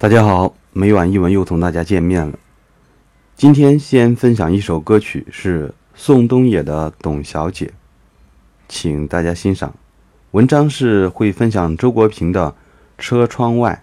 大家好，每晚一文又同大家见面了。今天先分享一首歌曲，是宋冬野的《董小姐》，请大家欣赏。文章是会分享周国平的《车窗外》。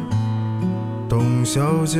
董小姐。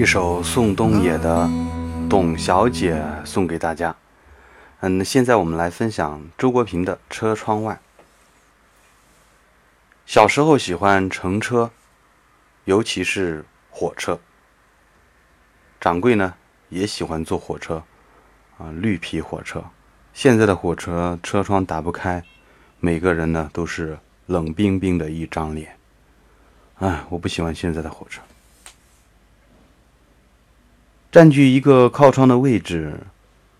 一首宋冬野的《董小姐》送给大家。嗯，现在我们来分享周国平的《车窗外》。小时候喜欢乘车，尤其是火车。掌柜呢也喜欢坐火车，啊，绿皮火车。现在的火车车窗打不开，每个人呢都是冷冰冰的一张脸。哎，我不喜欢现在的火车。占据一个靠窗的位置。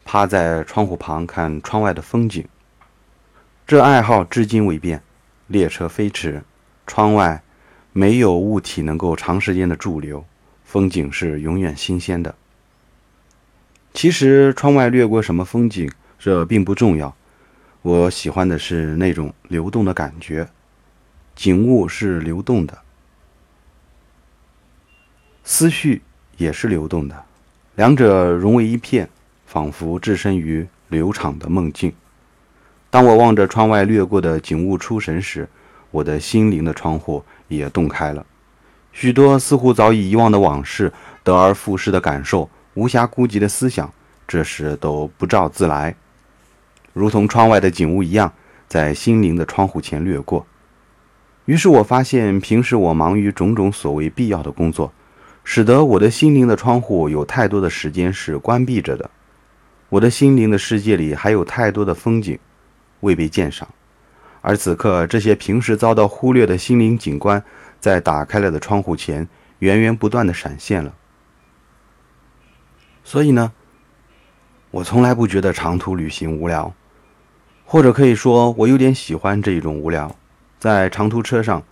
趴在窗户旁看窗外的风景，这爱好至今未变。列车飞驰，窗外没有物体能够长时间的驻留，风景是永远新鲜的。其实窗外掠过什么风景，这并不重要。我喜欢的是那种流动的感觉，景物是流动的，思绪也是流动的，两者融为一片。仿佛置身于流场的梦境。当我望着窗外掠过的景物出神时，我的心灵的窗户也洞开了。许多似乎早已遗忘的往事，得而复失的感受，无暇顾及的思想，这时都不召自来，如同窗外的景物一样，在心灵的窗户前掠过。于是我发现，平时我忙于种种所谓必要的工作，使得我的心灵的窗户有太多的时间是关闭着的。我的心灵的世界里还有太多的风景未被鉴赏，而此刻这些平时遭到忽略的心灵景观，在打开了的窗户前源源不断的闪现了。所以呢，我从来不觉得长途旅行无聊，或者可以说我有点喜欢这一种无聊。在长途车上，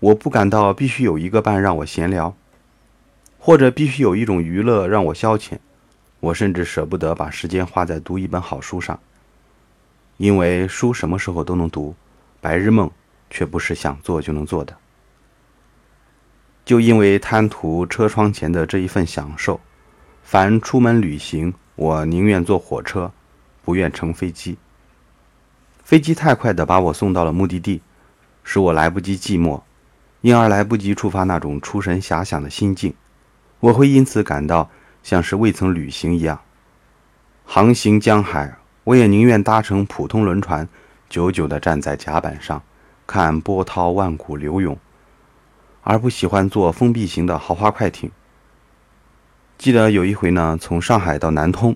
我不感到必须有一个伴让我闲聊，或者必须有一种娱乐让我消遣。我甚至舍不得把时间花在读一本好书上，因为书什么时候都能读，白日梦却不是想做就能做的。就因为贪图车窗前的这一份享受，凡出门旅行，我宁愿坐火车，不愿乘飞机。飞机太快地把我送到了目的地，使我来不及寂寞，因而来不及触发那种出神遐想的心境。我会因此感到。像是未曾旅行一样，航行江海，我也宁愿搭乘普通轮船，久久地站在甲板上，看波涛万古流涌，而不喜欢坐封闭型的豪华快艇。记得有一回呢，从上海到南通，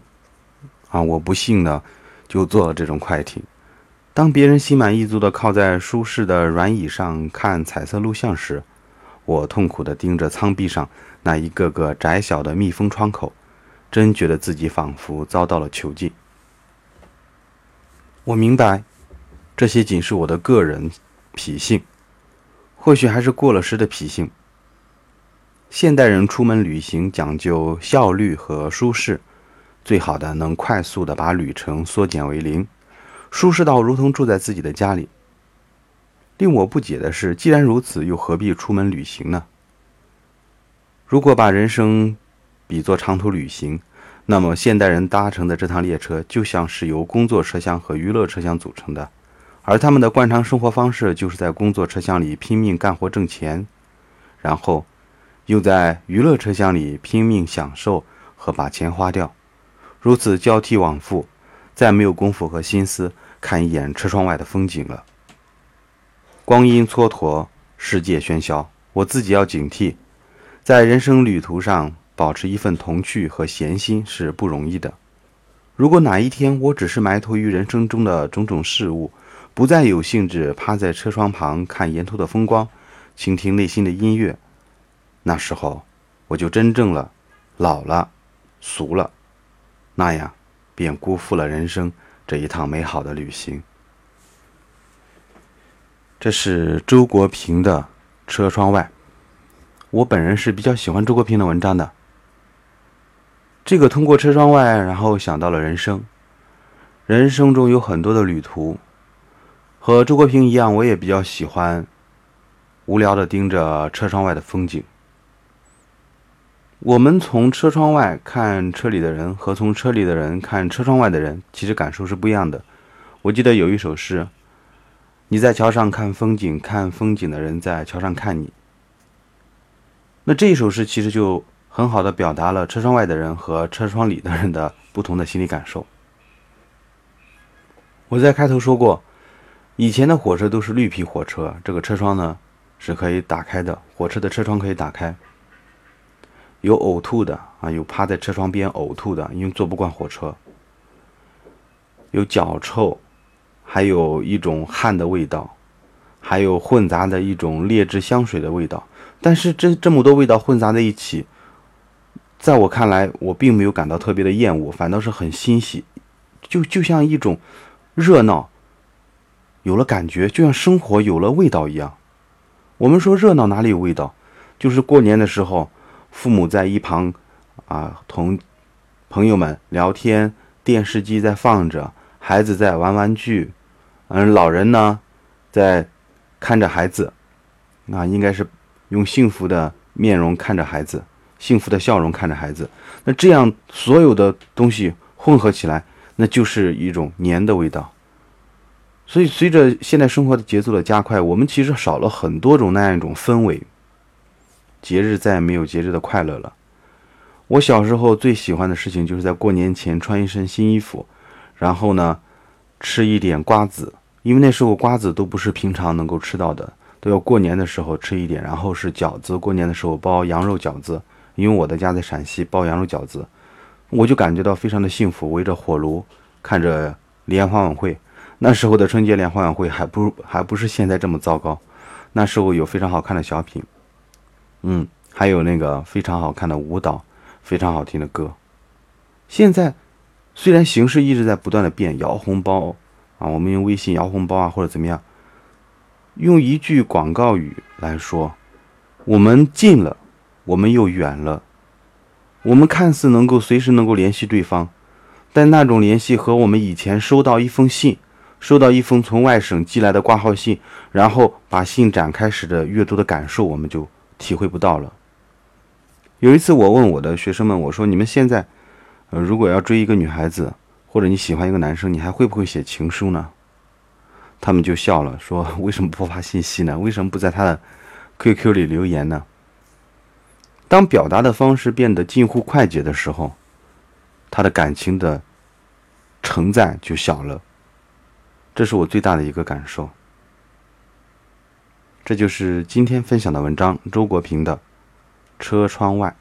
啊，我不幸呢就坐了这种快艇。当别人心满意足地靠在舒适的软椅上看彩色录像时，我痛苦地盯着舱壁上那一个个窄小的密封窗口，真觉得自己仿佛遭到了囚禁。我明白，这些仅是我的个人脾性，或许还是过了时的脾性。现代人出门旅行讲究效率和舒适，最好的能快速的把旅程缩减为零，舒适到如同住在自己的家里。令我不解的是，既然如此，又何必出门旅行呢？如果把人生比作长途旅行，那么现代人搭乘的这趟列车就像是由工作车厢和娱乐车厢组成的，而他们的惯常生活方式就是在工作车厢里拼命干活挣钱，然后又在娱乐车厢里拼命享受和把钱花掉，如此交替往复，再没有功夫和心思看一眼车窗外的风景了。光阴蹉跎，世界喧嚣，我自己要警惕，在人生旅途上保持一份童趣和闲心是不容易的。如果哪一天我只是埋头于人生中的种种事物，不再有兴致趴在车窗旁看沿途的风光，倾听内心的音乐，那时候我就真正了，老了，俗了，那样便辜负了人生这一趟美好的旅行。这是周国平的《车窗外》，我本人是比较喜欢周国平的文章的。这个通过车窗外，然后想到了人生，人生中有很多的旅途，和周国平一样，我也比较喜欢无聊的盯着车窗外的风景。我们从车窗外看车里的人，和从车里的人看车窗外的人，其实感受是不一样的。我记得有一首诗。你在桥上看风景，看风景的人在桥上看你。那这一首诗其实就很好的表达了车窗外的人和车窗里的人的不同的心理感受。我在开头说过，以前的火车都是绿皮火车，这个车窗呢是可以打开的，火车的车窗可以打开。有呕吐的啊，有趴在车窗边呕吐的，因为坐不惯火车。有脚臭，还有一种汗的味道，还有混杂的一种劣质香水的味道。但是这这么多味道混杂在一起，在我看来，我并没有感到特别的厌恶，反倒是很欣喜，就就像一种热闹有了感觉，就像生活有了味道一样。我们说热闹哪里有味道？就是过年的时候。父母在一旁，啊，同朋友们聊天，电视机在放着，孩子在玩玩具，嗯，老人呢，在看着孩子，啊，应该是用幸福的面容看着孩子，幸福的笑容看着孩子。那这样所有的东西混合起来，那就是一种年的味道。所以，随着现在生活的节奏的加快，我们其实少了很多种那样一种氛围。节日再也没有节日的快乐了。我小时候最喜欢的事情就是在过年前穿一身新衣服，然后呢，吃一点瓜子，因为那时候瓜子都不是平常能够吃到的，都要过年的时候吃一点。然后是饺子，过年的时候包羊肉饺子，因为我的家在陕西，包羊肉饺子，我就感觉到非常的幸福。围着火炉看着联欢晚会，那时候的春节联欢晚会还不还不是现在这么糟糕，那时候有非常好看的小品。嗯，还有那个非常好看的舞蹈，非常好听的歌。现在虽然形势一直在不断的变，摇红包啊，我们用微信摇红包啊，或者怎么样，用一句广告语来说，我们近了，我们又远了。我们看似能够随时能够联系对方，但那种联系和我们以前收到一封信，收到一封从外省寄来的挂号信，然后把信展开时的阅读的感受，我们就。体会不到了。有一次，我问我的学生们：“我说，你们现在，呃，如果要追一个女孩子，或者你喜欢一个男生，你还会不会写情书呢？”他们就笑了，说：“ 为什么不发信息呢？为什么不在他的 QQ 里留言呢？”当表达的方式变得近乎快捷的时候，他的感情的承载就小了。这是我最大的一个感受。这就是今天分享的文章，周国平的《车窗外》。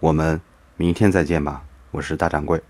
我们明天再见吧，我是大掌柜。